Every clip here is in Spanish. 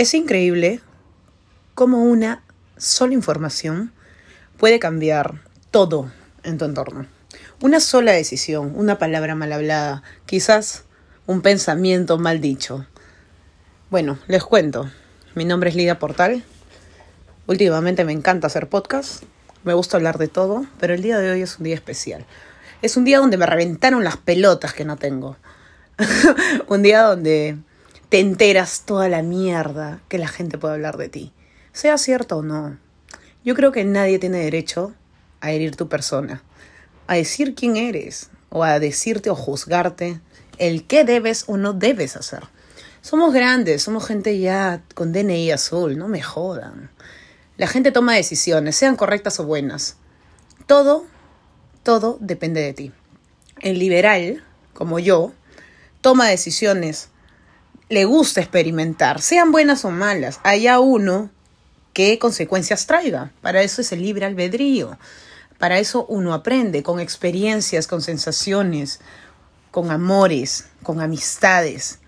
Es increíble cómo una sola información puede cambiar todo en tu entorno. Una sola decisión, una palabra mal hablada, quizás un pensamiento mal dicho. Bueno, les cuento. Mi nombre es Lidia Portal. Últimamente me encanta hacer podcast. Me gusta hablar de todo, pero el día de hoy es un día especial. Es un día donde me reventaron las pelotas que no tengo. un día donde te enteras toda la mierda que la gente puede hablar de ti. Sea cierto o no. Yo creo que nadie tiene derecho a herir tu persona, a decir quién eres, o a decirte o juzgarte el qué debes o no debes hacer. Somos grandes, somos gente ya con DNI azul, no me jodan. La gente toma decisiones, sean correctas o buenas. Todo, todo depende de ti. El liberal, como yo, toma decisiones le gusta experimentar, sean buenas o malas, haya uno qué consecuencias traiga. Para eso es el libre albedrío. Para eso uno aprende con experiencias, con sensaciones, con amores, con amistades.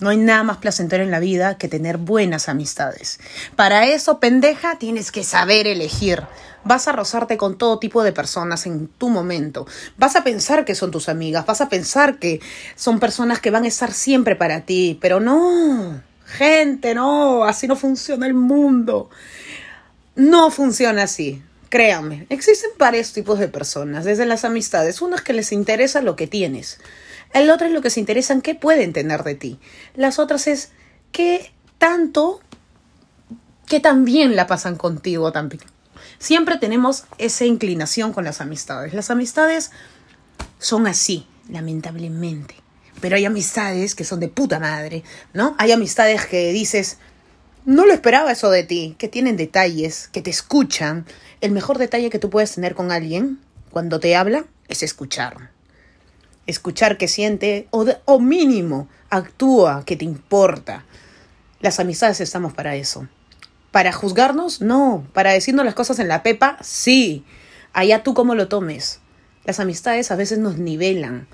No hay nada más placentero en la vida que tener buenas amistades. Para eso, pendeja, tienes que saber elegir. Vas a rozarte con todo tipo de personas en tu momento. Vas a pensar que son tus amigas, vas a pensar que son personas que van a estar siempre para ti, pero no, gente, no, así no funciona el mundo. No funciona así. Créanme, existen varios tipos de personas, desde las amistades, unas que les interesa lo que tienes, el otro es lo que se interesa en qué pueden tener de ti, las otras es qué tanto, qué tan bien la pasan contigo también. Siempre tenemos esa inclinación con las amistades. Las amistades son así, lamentablemente. Pero hay amistades que son de puta madre, ¿no? Hay amistades que dices, no lo esperaba eso de ti, que tienen detalles, que te escuchan. El mejor detalle que tú puedes tener con alguien cuando te habla es escuchar. Escuchar que siente o, o mínimo actúa, que te importa. Las amistades estamos para eso. ¿Para juzgarnos? No. ¿Para decirnos las cosas en la pepa? Sí. Allá tú cómo lo tomes. Las amistades a veces nos nivelan.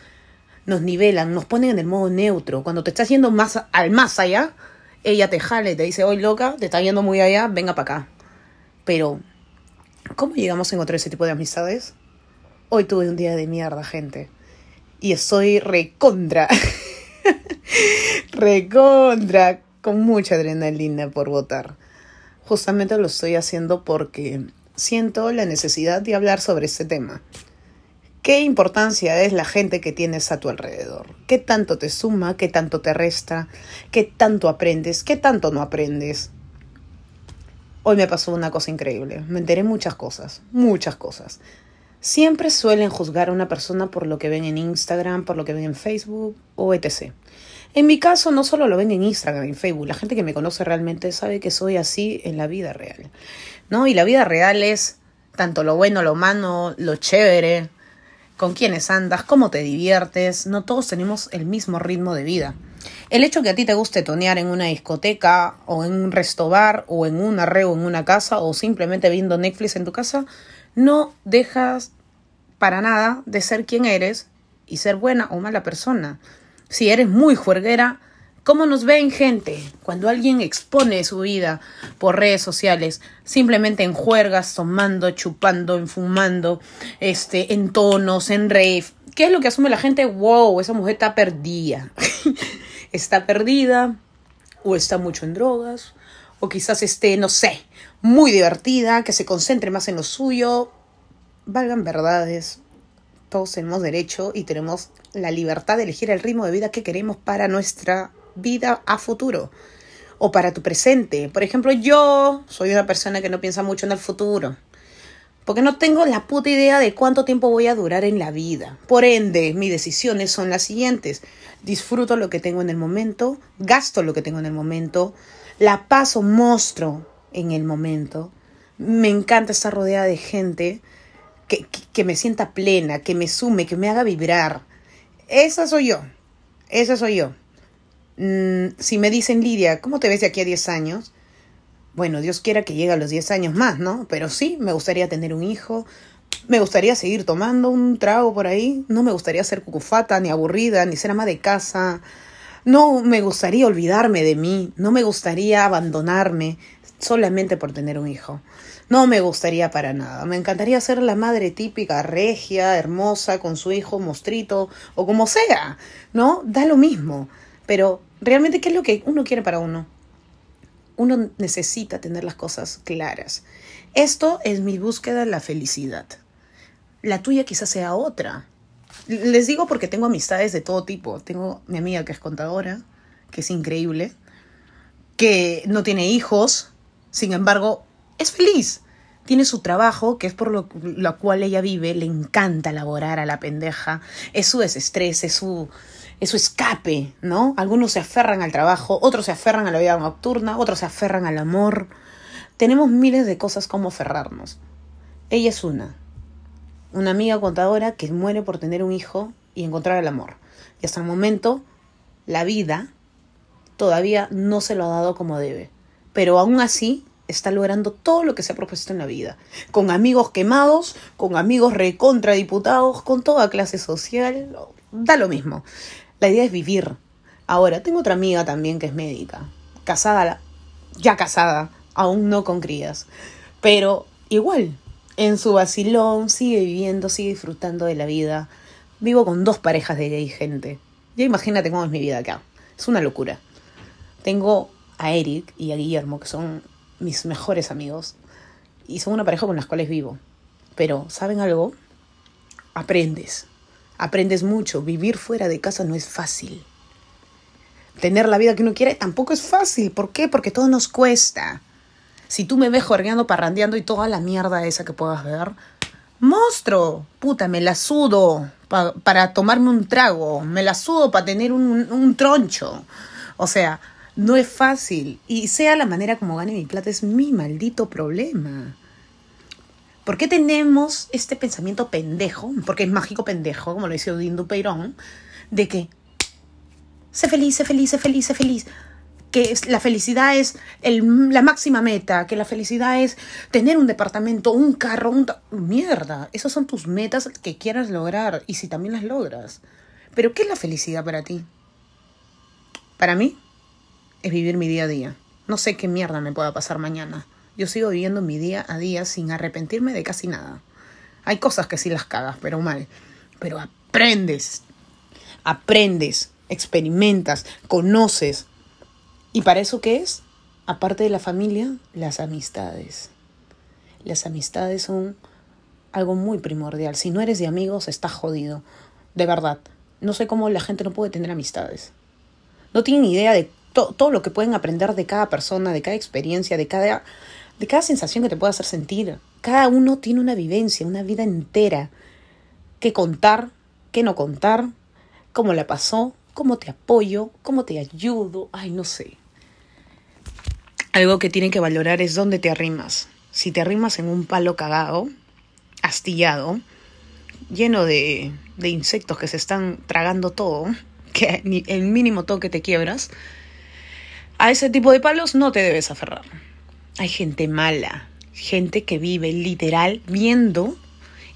Nos nivelan, nos ponen en el modo neutro. Cuando te estás yendo más al más allá, ella te jale, te dice, hoy loca, te está yendo muy allá, venga para acá. Pero, ¿cómo llegamos a encontrar ese tipo de amistades? Hoy tuve un día de mierda, gente. Y estoy recontra. recontra. Con mucha adrenalina por votar justamente lo estoy haciendo porque siento la necesidad de hablar sobre este tema. ¿Qué importancia es la gente que tienes a tu alrededor? ¿Qué tanto te suma? ¿Qué tanto te resta? ¿Qué tanto aprendes? ¿Qué tanto no aprendes? Hoy me pasó una cosa increíble. Me enteré muchas cosas, muchas cosas. Siempre suelen juzgar a una persona por lo que ven en Instagram, por lo que ven en Facebook o etc. En mi caso, no solo lo ven en Instagram, en Facebook. La gente que me conoce realmente sabe que soy así en la vida real. ¿No? Y la vida real es tanto lo bueno, lo malo, lo chévere, con quiénes andas, cómo te diviertes. No todos tenemos el mismo ritmo de vida. El hecho que a ti te guste tonear en una discoteca o en un restobar o en un arreo en una casa o simplemente viendo Netflix en tu casa, no dejas para nada de ser quien eres y ser buena o mala persona si eres muy juerguera, ¿cómo nos ven gente? Cuando alguien expone su vida por redes sociales, simplemente en juergas, tomando, chupando, enfumando, este, en tonos, en rave. ¿Qué es lo que asume la gente? Wow, esa mujer está perdida. está perdida, o está mucho en drogas, o quizás esté, no sé, muy divertida, que se concentre más en lo suyo. Valgan verdades, todos tenemos derecho y tenemos la libertad de elegir el ritmo de vida que queremos para nuestra vida a futuro o para tu presente. Por ejemplo, yo soy una persona que no piensa mucho en el futuro. Porque no tengo la puta idea de cuánto tiempo voy a durar en la vida. Por ende, mis decisiones son las siguientes. Disfruto lo que tengo en el momento, gasto lo que tengo en el momento, la paso monstruo en el momento. Me encanta estar rodeada de gente que, me sienta plena, que me sume, que me haga vibrar. Esa soy yo. Esa soy yo. Mm, si me dicen, Lidia, ¿cómo te ves de aquí a 10 años? Bueno, Dios quiera que llegue a los 10 años más, ¿no? Pero sí, me gustaría tener un hijo, me gustaría seguir tomando un trago por ahí, no me gustaría ser cucufata, ni aburrida, ni ser ama de casa, No me gustaría olvidarme de mí, no me gustaría abandonarme solamente por tener un hijo. No me gustaría para nada. Me encantaría ser la madre típica, regia, hermosa, con su hijo mostrito o como sea, ¿no? Da lo mismo. Pero realmente, ¿qué es lo que uno quiere para uno? Uno necesita tener las cosas claras. Esto es mi búsqueda de la felicidad. La tuya quizás sea otra. Les digo porque tengo amistades de todo tipo. Tengo mi amiga que es contadora, que es increíble, que no tiene hijos, sin embargo, es feliz. Tiene su trabajo, que es por lo, cual ella vive, le encanta laborar a la pendeja, es su desestrés, es su, es su escape, ¿no? Algunos se aferran al trabajo, otros se aferran a la vida nocturna, otros se aferran al amor. Tenemos miles de cosas como aferrarnos. Ella es una, una amiga contadora que muere por tener un hijo y encontrar el amor. Y hasta el momento, la vida todavía no se lo ha dado como debe. Pero aún así, está logrando todo lo que se ha propuesto en la vida. Con amigos quemados, con amigos recontradiputados, con toda clase social. Da lo mismo. La idea es vivir. Ahora, tengo otra amiga también que es médica. Casada, ya casada, aún no con crías. Pero igual, en su vacilón, sigue viviendo, sigue disfrutando de la vida. Vivo con dos parejas de gay gente. Ya imagínate cómo es mi vida acá. Es una locura. Tengo a Eric y a Guillermo, que son mis mejores amigos y son una pareja con las cuales vivo. Pero, ¿saben algo? Aprendes. Aprendes mucho. Vivir fuera de casa no es fácil. Tener la vida que uno quiere tampoco es fácil. ¿Por qué? Porque todo nos cuesta. Si tú me ves jorgeando, parrandeando y toda la mierda esa que puedas ver, monstruo, puta, me la sudo para tomarme un trago, me la sudo para tener un, un troncho. O sea, no es fácil. Y sea la manera como gane mi plata es mi maldito problema. ¿Por qué tenemos este pensamiento pendejo? Porque es mágico pendejo, como lo dice Odín Dupeirón, de que sé feliz, sé feliz, sé feliz, sé feliz. Que la felicidad es la máxima meta, que la felicidad es tener un departamento, un carro, un... Mierda, esas son tus metas que quieras lograr y si también las logras. Pero ¿qué es la felicidad para ti? Para mí, es vivir mi día a día. No sé qué mierda me pueda pasar mañana. Yo sigo viviendo mi día a día sin arrepentirme de casi nada. Hay cosas que sí las cagas, pero mal. Pero aprendes. Aprendes, experimentas, conoces. ¿Y para eso qué es? Aparte de la familia, las amistades. Las amistades son algo muy primordial. Si no eres de amigos, estás jodido. De verdad. No sé cómo la gente no puede tener amistades. No tienen idea de todo lo que pueden aprender de cada persona, de cada experiencia, de cada, de cada sensación que te pueda hacer sentir. Cada uno tiene una vivencia, una vida entera. ¿Qué contar? ¿Qué no contar? ¿Cómo la pasó? ¿Cómo te apoyo? ¿Cómo te ayudo? Ay, no sé. Algo que tienen que valorar es dónde te arrimas. Si te arrimas en un palo cagado, astillado, lleno de, de insectos que se están tragando todo, que el mínimo toque te quiebras, a ese tipo de palos no te debes aferrar. Hay gente mala, gente que vive literal viendo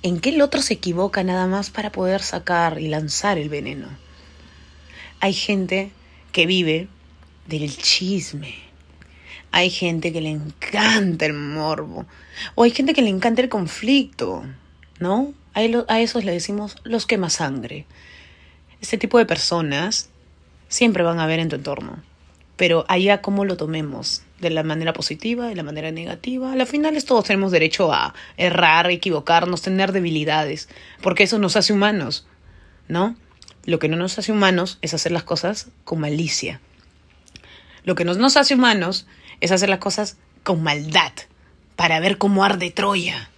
en qué el otro se equivoca nada más para poder sacar y lanzar el veneno. Hay gente que vive del chisme. Hay gente que le encanta el morbo. O hay gente que le encanta el conflicto, ¿no? A esos le decimos los quema sangre. Este tipo de personas siempre van a ver en tu entorno pero allá cómo lo tomemos, de la manera positiva, de la manera negativa. Al final todos tenemos derecho a errar, equivocarnos, tener debilidades, porque eso nos hace humanos, ¿no? Lo que no nos hace humanos es hacer las cosas con malicia. Lo que no nos hace humanos es hacer las cosas con maldad, para ver cómo arde Troya,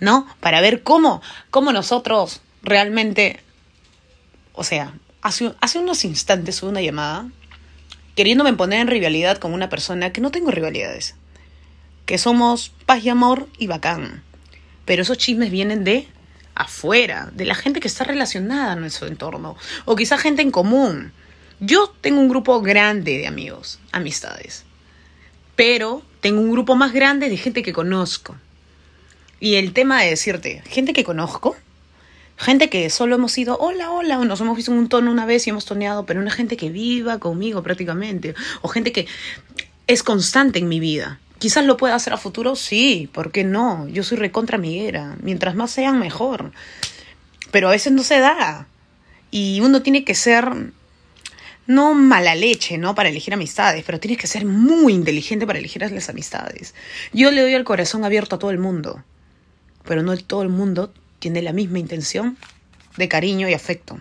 ¿no? Para ver cómo, cómo nosotros realmente, o sea, hace, hace unos instantes hubo una llamada queriéndome poner en rivalidad con una persona que no tengo rivalidades. Que somos paz y amor y bacán. Pero esos chismes vienen de afuera, de la gente que está relacionada a nuestro entorno. O quizá gente en común. Yo tengo un grupo grande de amigos, amistades. Pero tengo un grupo más grande de gente que conozco. Y el tema de decirte, gente que conozco, Gente que solo hemos ido, hola, hola, o nos hemos visto un tono una vez y hemos toneado, pero una gente que viva conmigo prácticamente, o gente que es constante en mi vida. Quizás lo pueda hacer a futuro, sí, ¿por qué no? Yo soy recontra amiguera, mientras más sean, mejor. Pero a veces no se da. Y uno tiene que ser no mala leche, ¿no? Para elegir amistades, pero tienes que ser muy inteligente para elegir las amistades. Yo le doy el corazón abierto a todo el mundo, pero no todo el mundo tiene la misma intención de cariño y afecto.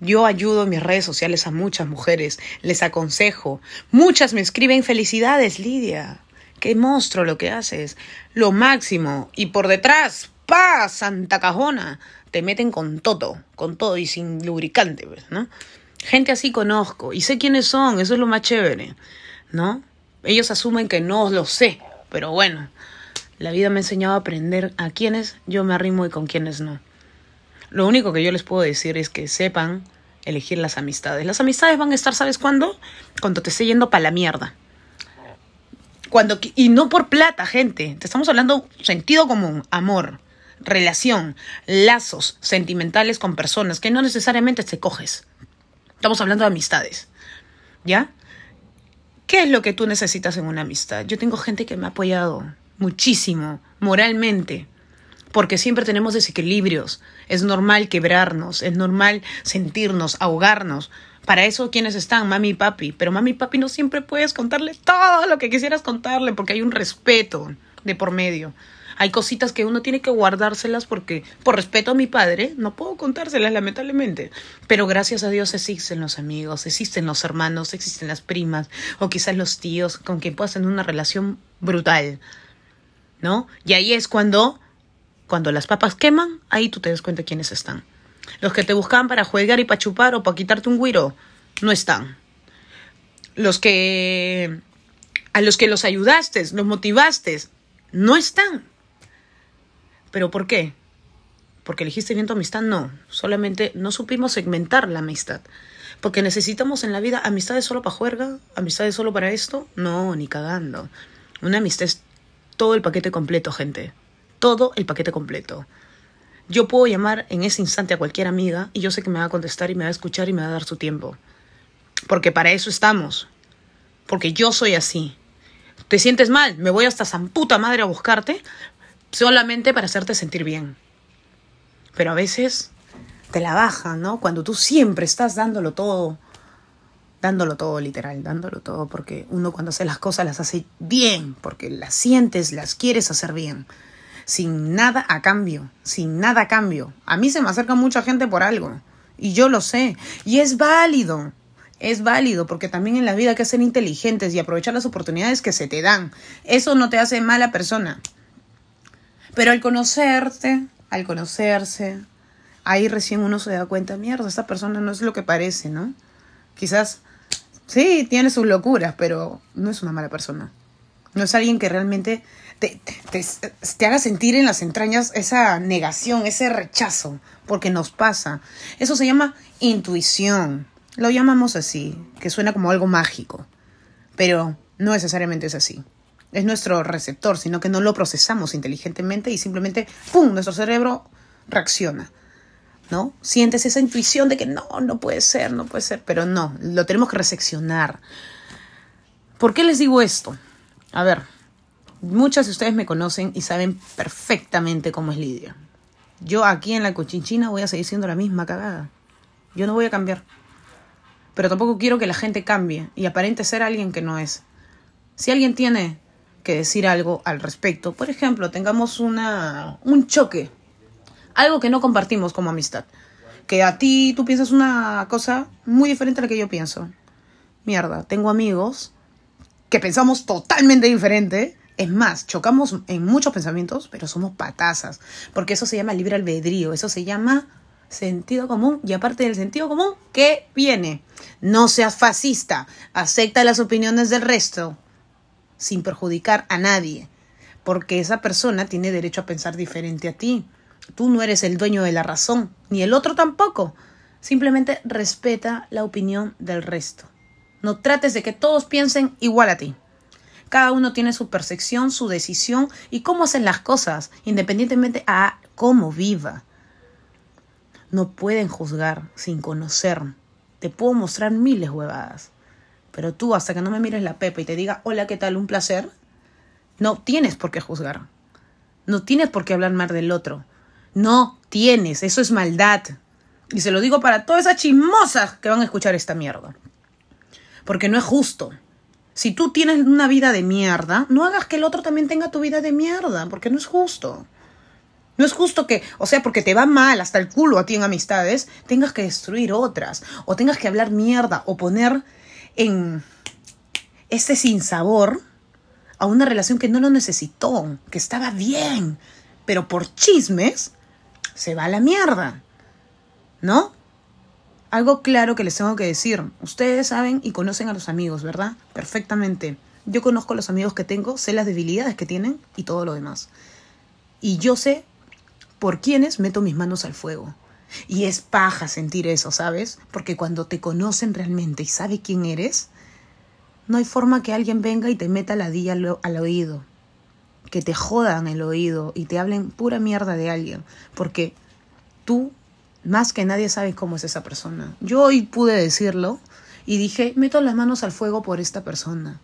Yo ayudo en mis redes sociales a muchas mujeres, les aconsejo. Muchas me escriben felicidades, Lidia. Qué monstruo lo que haces. Lo máximo. Y por detrás, ¡pa! Santa cajona. Te meten con todo, con todo y sin lubricante, pues, ¿no? Gente así conozco y sé quiénes son, eso es lo más chévere, ¿no? Ellos asumen que no lo sé, pero bueno, la vida me ha enseñado a aprender a quiénes yo me arrimo y con quiénes no. Lo único que yo les puedo decir es que sepan elegir las amistades. Las amistades van a estar, ¿sabes cuándo? Cuando te esté yendo para la mierda. Cuando, y no por plata, gente. Te estamos hablando sentido común, amor, relación, lazos sentimentales con personas que no necesariamente te coges. Estamos hablando de amistades. ¿Ya? ¿Qué es lo que tú necesitas en una amistad? Yo tengo gente que me ha apoyado muchísimo, moralmente, porque siempre tenemos desequilibrios. Es normal quebrarnos, es normal sentirnos, ahogarnos. Para eso, ¿quiénes están? Mami y papi. Pero mami y papi no siempre puedes contarle todo lo que quisieras contarle porque hay un respeto de por medio. Hay cositas que uno tiene que guardárselas porque, por respeto a mi padre, no puedo contárselas, lamentablemente. Pero gracias a Dios existen los amigos, existen los hermanos, existen las primas, o quizás los tíos con quien puedas tener una relación brutal. ¿No? Y ahí es cuando, cuando las papas queman, ahí tú te das cuenta quiénes están. Los que te buscaban para jugar y para chupar o para quitarte un guiro, no están. Los que a los que los ayudaste, los motivaste, no están. ¿Pero por qué? ¿Porque elegiste bien tu amistad? No, solamente no supimos segmentar la amistad. Porque necesitamos en la vida amistades solo para juerga, amistades solo para esto. No, ni cagando. Una amistad es todo el paquete completo, gente. Todo el paquete completo. Yo puedo llamar en ese instante a cualquier amiga y yo sé que me va a contestar y me va a escuchar y me va a dar su tiempo. Porque para eso estamos. Porque yo soy así. ¿Te sientes mal? Me voy hasta San puta madre a buscarte solamente para hacerte sentir bien. Pero a veces te la baja, ¿no? Cuando tú siempre estás dándolo todo, dándolo todo literal, dándolo todo, porque uno cuando hace las cosas las hace bien, porque las sientes, las quieres hacer bien, sin nada a cambio, sin nada a cambio. A mí se me acerca mucha gente por algo, y yo lo sé, y es válido. Es válido porque también en la vida hay que ser inteligentes y aprovechar las oportunidades que se te dan. Eso no te hace mala persona. Pero al conocerte, al conocerse, ahí recién uno se da cuenta, mierda, esta persona no es lo que parece, ¿no? Quizás, sí, tiene sus locuras, pero no es una mala persona. No es alguien que realmente te, te, haga sentir en las entrañas esa negación, ese rechazo, porque nos pasa. Eso se llama intuición. Lo llamamos así, que suena como algo mágico, pero no necesariamente es así es nuestro receptor, sino que no lo procesamos inteligentemente y simplemente, ¡pum!, nuestro cerebro reacciona. ¿No? Sientes esa intuición de que no, no puede ser, no puede ser, pero no, lo tenemos que reseccionar. ¿Por qué les digo esto? A ver, muchas de ustedes me conocen y saben perfectamente cómo es Lidia. Yo aquí en la cochinchina voy a seguir siendo la misma cagada. Yo no voy a cambiar. Pero tampoco quiero que la gente cambie y aparente ser alguien que no es. Si alguien tiene que decir algo al respecto. Por ejemplo, tengamos una, un choque, algo que no compartimos como amistad. Que a ti tú piensas una cosa muy diferente a la que yo pienso. Mierda, tengo amigos que pensamos totalmente diferente. Es más, chocamos en muchos pensamientos, pero somos patazas. Porque eso se llama libre albedrío, eso se llama sentido común. Y aparte del sentido común, ¿qué viene? No seas fascista, acepta las opiniones del resto sin perjudicar a nadie, porque esa persona tiene derecho a pensar diferente a ti. Tú no eres el dueño de la razón, ni el otro tampoco. Simplemente respeta la opinión del resto. No trates de que todos piensen igual a ti. Cada uno tiene su percepción, su decisión y cómo hacen las cosas, independientemente a cómo viva. no pueden juzgar sin conocer. Te puedo mostrar miles huevadas. Pero tú, hasta que no me mires la pepa y te diga, hola, ¿qué tal? Un placer, no tienes por qué juzgar. No tienes por qué hablar mal del otro. No tienes, eso es maldad. Y se lo digo para todas esas chismosas que van a escuchar esta mierda. Porque no es justo. Si tú tienes una vida de mierda, no hagas que el otro también tenga tu vida de mierda, porque no es justo. No es justo que, o sea, porque te va mal hasta el culo a ti en amistades, tengas que destruir otras, o tengas que hablar mierda, o poner en este sinsabor a una relación que no lo necesitó, que estaba bien, pero por chismes se va a la mierda. ¿No? Algo claro que les tengo que decir. Ustedes saben y conocen a los amigos, ¿verdad? Perfectamente. Yo conozco a los amigos que tengo, sé las debilidades que tienen y todo lo demás. Y yo sé por quiénes meto mis manos al fuego. Y es paja sentir eso, ¿sabes? Porque cuando te conocen realmente y sabe quién eres, no hay forma que alguien venga y te meta la día al oído. Que te jodan el oído y te hablen pura mierda de alguien. Porque tú más que nadie sabe cómo es esa persona. Yo hoy pude decirlo y dije, meto las manos al fuego por esta persona.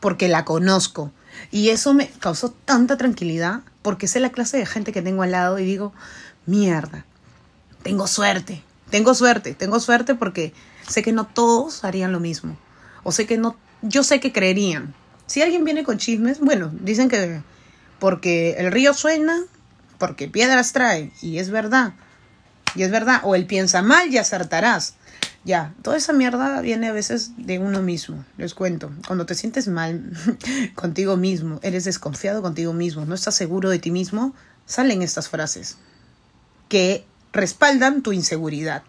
Porque la conozco. Y eso me causó tanta tranquilidad porque sé la clase de gente que tengo al lado y digo, mierda, tengo suerte, tengo suerte, tengo suerte porque sé que no todos harían lo mismo. O sé que no, yo sé que creerían. Si alguien viene con chismes, bueno, dicen que porque el río suena, porque piedras trae, y es verdad. Y es verdad, o él piensa mal y acertarás. Ya, toda esa mierda viene a veces de uno mismo, les cuento. Cuando te sientes mal contigo mismo, eres desconfiado contigo mismo, no estás seguro de ti mismo, salen estas frases que respaldan tu inseguridad.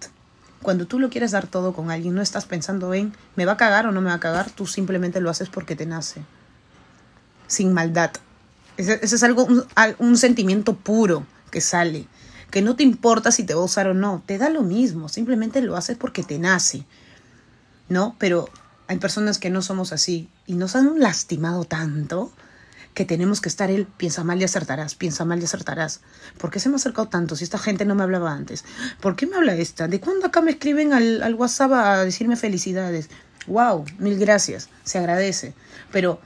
Cuando tú lo quieres dar todo con alguien, no estás pensando en, ¿me va a cagar o no me va a cagar? Tú simplemente lo haces porque te nace. Sin maldad. Ese, es algo, un, un sentimiento puro que sale que no te importa si te va a usar o no, te da lo mismo, simplemente lo haces porque te nace, ¿no? Pero hay personas que no somos así y nos han lastimado tanto que tenemos que estar él, piensa mal y acertarás, piensa mal y acertarás. ¿Por qué se me ha acercado tanto si esta gente no me hablaba antes? ¿Por qué me habla esta? ¿De cuándo acá me escriben al, al WhatsApp a decirme felicidades? ¡Wow! Mil gracias, se agradece. Pero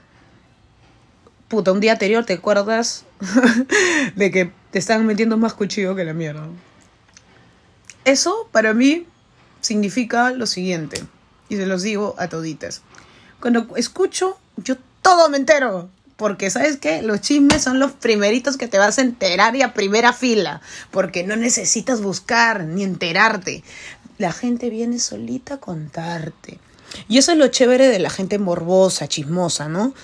puta, un día anterior te acuerdas de que te están metiendo más cuchillo que la mierda. Eso para mí significa lo siguiente, y se los digo a toditas. Cuando escucho, yo todo me entero. Porque, ¿sabes qué? Los chismes son los primeritos que te vas a enterar y a primera fila. Porque no necesitas buscar ni enterarte. La gente viene solita a contarte. Y eso es lo chévere de la gente morbosa, chismosa, ¿no?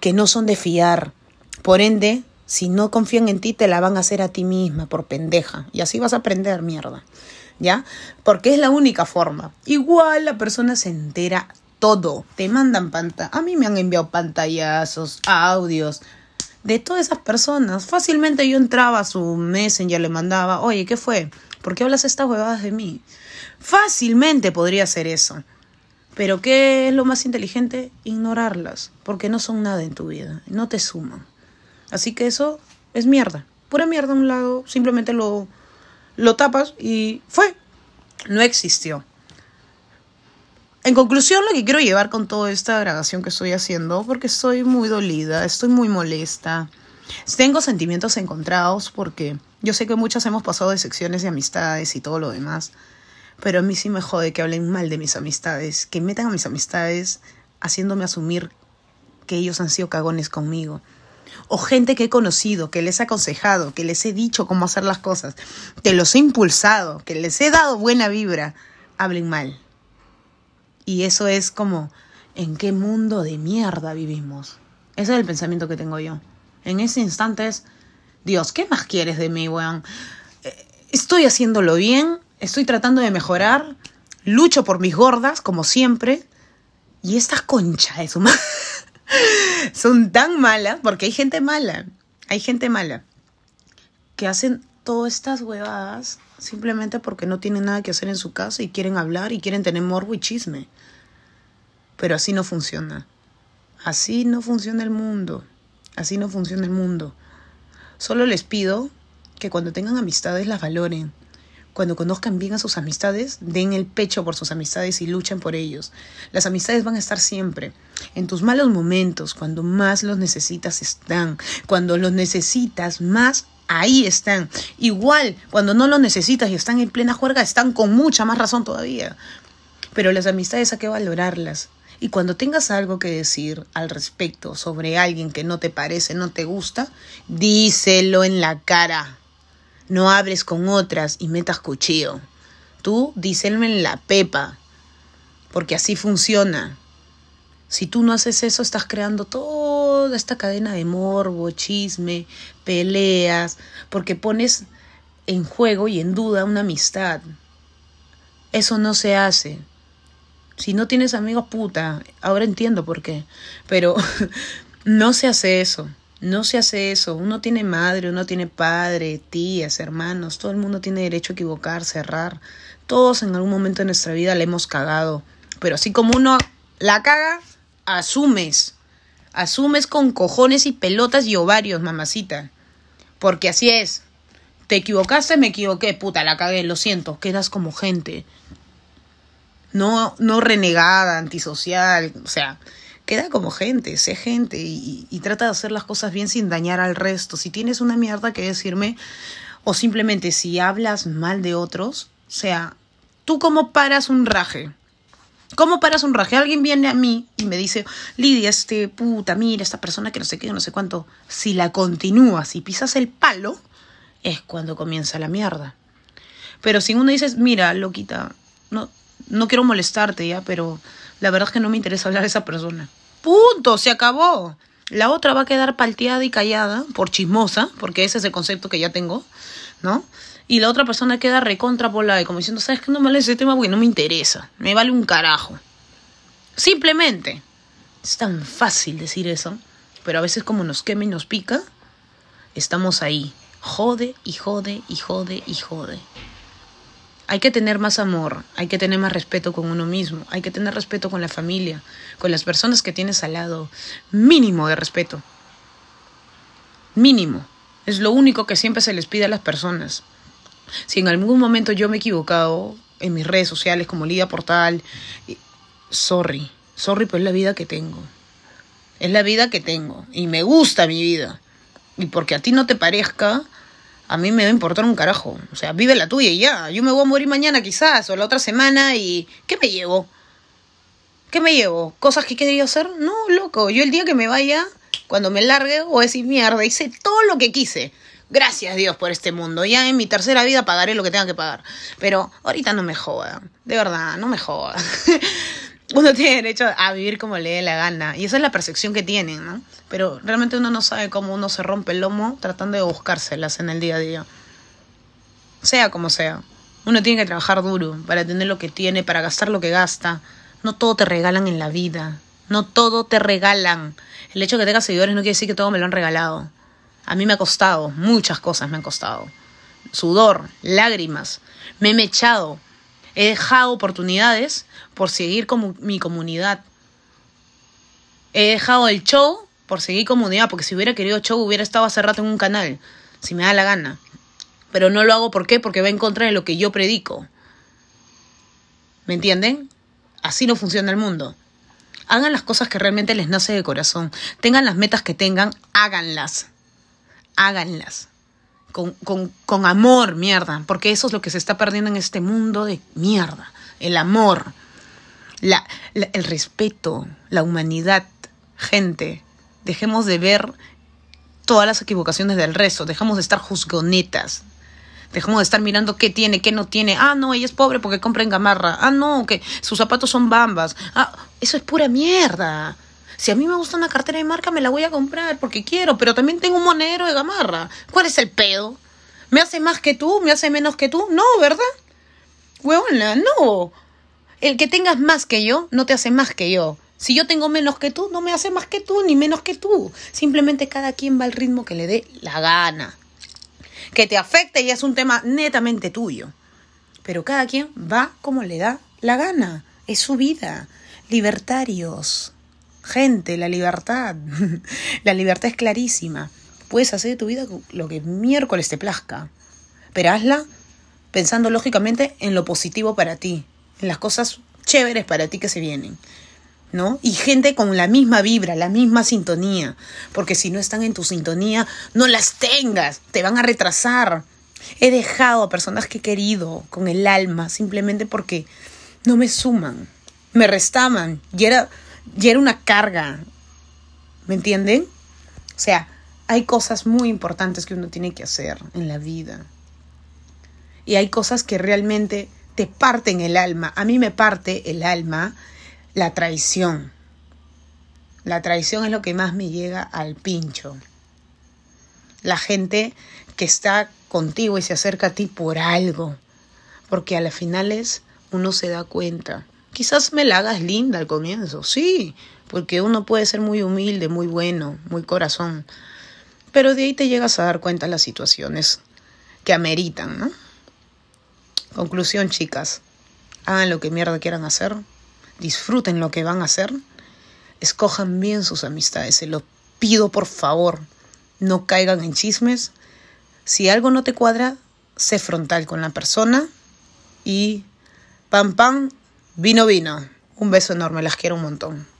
que no son de fiar. Por ende, si no confían en ti, te la van a hacer a ti misma por pendeja. Y así vas a aprender mierda. ¿Ya? Porque es la única forma. Igual la persona se entera todo. Te mandan pantalla. A mí me han enviado pantallazos, audios. De todas esas personas. Fácilmente yo entraba a su messenger, le mandaba, oye, ¿qué fue? ¿Por qué hablas estas huevadas de mí? Fácilmente podría ser eso. Pero ¿qué es lo más inteligente? Ignorarlas, porque no son nada en tu vida, no te suman. Así que eso es mierda, pura mierda a un lado, simplemente lo, lo tapas y fue, no existió. En conclusión, lo que quiero llevar con toda esta grabación que estoy haciendo, porque estoy muy dolida, estoy muy molesta, tengo sentimientos encontrados porque yo sé que muchas hemos pasado de secciones de amistades y todo lo demás. Pero a mí sí me jode que hablen mal de mis amistades, que metan a mis amistades haciéndome asumir que ellos han sido cagones conmigo. O gente que he conocido, que les he aconsejado, que les he dicho cómo hacer las cosas, que los he impulsado, que les he dado buena vibra, hablen mal. Y eso es como, ¿en qué mundo de mierda vivimos? Ese es el pensamiento que tengo yo. En ese instante es, Dios, ¿qué más quieres de mí, weón? Eh, estoy haciéndolo bien, estoy tratando de mejorar, lucho por mis gordas, como siempre, y estas conchas son tan malas, porque hay gente mala, hay gente mala, que hacen todas estas huevadas simplemente porque no tienen nada que hacer en su casa y quieren hablar y quieren tener morbo y chisme. Pero así no funciona. Así no funciona el mundo. Así no funciona el mundo. Solo les pido que cuando tengan amistades las valoren, cuando conozcan bien a sus amistades, den el pecho por sus amistades y luchen por ellos. Las amistades van a estar siempre. En tus malos momentos, cuando más los necesitas, están. Cuando los necesitas más, ahí están. Igual, cuando no los necesitas y están en plena juerga, están con mucha más razón todavía. Pero las amistades hay que valorarlas. Y cuando tengas algo que decir al respecto sobre alguien que no te parece, no te gusta, díselo en la cara. No hables con otras y metas cuchillo. Tú díselo en la pepa, porque así funciona. Si tú no haces eso, estás creando toda esta cadena de morbo, chisme, peleas, porque pones en juego y en duda una amistad. Eso no se hace. Si no tienes amigos, puta, ahora entiendo por qué. Pero no se hace eso. No se hace eso. Uno tiene madre, uno tiene padre, tías, hermanos. Todo el mundo tiene derecho a equivocarse, errar. Todos en algún momento de nuestra vida le hemos cagado. Pero así como uno la caga, asumes. Asumes con cojones y pelotas y ovarios, mamacita. Porque así es. Te equivocaste, me equivoqué, puta, la cagué, lo siento. Quedas como gente no, no renegada, antisocial, o sea, queda como gente, sé gente y, y, trata de hacer las cosas bien sin dañar al resto. Si tienes una mierda que decirme, o simplemente si hablas mal de otros, o sea, ¿tú cómo paras un raje? ¿Cómo paras un raje? Alguien viene a mí y me dice, Lidia, este puta, mira, esta persona que no sé qué, no sé cuánto. Si la continúas y pisas el palo, es cuando comienza la mierda. Pero si uno dices, mira, loquita, no, no quiero molestarte ya, pero la verdad es que no me interesa hablar de esa persona. Punto, se acabó. La otra va a quedar palteada y callada por chismosa, porque ese es el concepto que ya tengo, ¿no? Y la otra persona queda recontra y como diciendo, ¿sabes qué? No me ese tema porque no me interesa. Me vale un carajo. Simplemente. Es tan fácil decir eso, pero a veces como nos quema y nos pica, estamos ahí. Jode y jode y jode y jode. Hay que tener más amor, hay que tener más respeto con uno mismo, hay que tener respeto con la familia, con las personas que tienes al lado. Mínimo de respeto. Mínimo. Es lo único que siempre se les pide a las personas. Si en algún momento yo me he equivocado en mis redes sociales como Lidia Portal, sorry, sorry, pero es la vida que tengo. Es la vida que tengo y me gusta mi vida. Y porque a ti no te parezca, a mí me va a importar un carajo. O sea, vive la tuya y ya. Yo me voy a morir mañana quizás o la otra semana y... ¿Qué me llevo? ¿Qué me llevo? ¿Cosas que quería hacer? No, loco. Yo el día que me vaya, cuando me largue, voy a decir mierda, hice todo lo que quise. Gracias Dios por este mundo. Ya en mi tercera vida pagaré lo que tenga que pagar. Pero ahorita no me jodan. De verdad, no me jodan. uno tiene derecho a vivir como le dé la gana. Y esa es la percepción que tienen, ¿no? Pero realmente uno no sabe cómo uno se rompe el lomo tratando de buscárselas en el día a día. Sea como sea. Uno tiene que trabajar duro para tener lo que tiene, para gastar lo que gasta. No todo te regalan en la vida. No todo te regalan. El hecho de que tengas seguidores no quiere decir que todo me lo han regalado. A mí me ha costado, muchas cosas me han costado. Sudor, lágrimas. Me he mechado, He dejado oportunidades por seguir como mi comunidad. He dejado el show por seguir comunidad, porque si hubiera querido show hubiera estado hace rato en un canal, si me da la gana. Pero no lo hago. Porque va en contra de lo que yo predico. ¿Me entienden? Así no funciona el mundo. Hagan las cosas que realmente les nace de corazón. Tengan las metas que tengan, háganlas. Háganlas. Con, amor, mierda, porque eso es lo que se está perdiendo en este mundo de mierda, el amor, la, el respeto, la humanidad, gente, dejemos de ver todas las equivocaciones del resto, dejamos de estar juzgonetas, dejemos de estar mirando qué tiene, qué no tiene, ah, no, ella es pobre porque compra en gamarra, ah, no, que sus zapatos son bambas, ah, eso es pura mierda. Si a mí me gusta una cartera de marca, me la voy a comprar porque quiero, pero también tengo un monedero de gamarra. ¿Cuál es el pedo? ¿Me hace más que tú? ¿Me hace menos que tú? No, ¿verdad? Huevona, no. El que tengas más que yo no te hace más que yo. Si yo tengo menos que tú, no me hace más que tú, ni menos que tú. Simplemente cada quien va al ritmo que le dé la gana. Que te afecte ya es un tema netamente tuyo. Pero cada quien va como le da la gana. Es su vida. Libertarios. Gente, la libertad. la libertad es clarísima. Puedes hacer de tu vida lo que miércoles te plazca. Pero hazla pensando lógicamente en lo positivo para ti, en las cosas chéveres para ti que se vienen. ¿No? Y gente con la misma vibra, la misma sintonía, porque si no están en tu sintonía, no las tengas, te van a retrasar. He dejado a personas que he querido con el alma simplemente porque no me suman, me restaban y era, y era una carga. ¿Me entienden? O sea, hay cosas muy importantes que uno tiene que hacer en la vida. Y hay cosas que realmente te parten el alma. A mí me parte el alma la traición. La traición es lo que más me llega al pincho. La gente que está contigo y se acerca a ti por algo. Porque a las finales uno se da cuenta. Quizás me la hagas linda al comienzo, sí, porque uno puede ser muy humilde, muy bueno, muy corazón. Pero de ahí te llegas a dar cuenta las situaciones que ameritan, ¿no? Conclusión, chicas. Hagan lo que mierda quieran hacer. Disfruten lo que van a hacer. Escojan bien sus amistades. Se lo pido por favor. No caigan en chismes. Si algo no te cuadra, sé frontal con la persona. Y pam pam, vino vino. Un beso enorme. Las quiero un montón.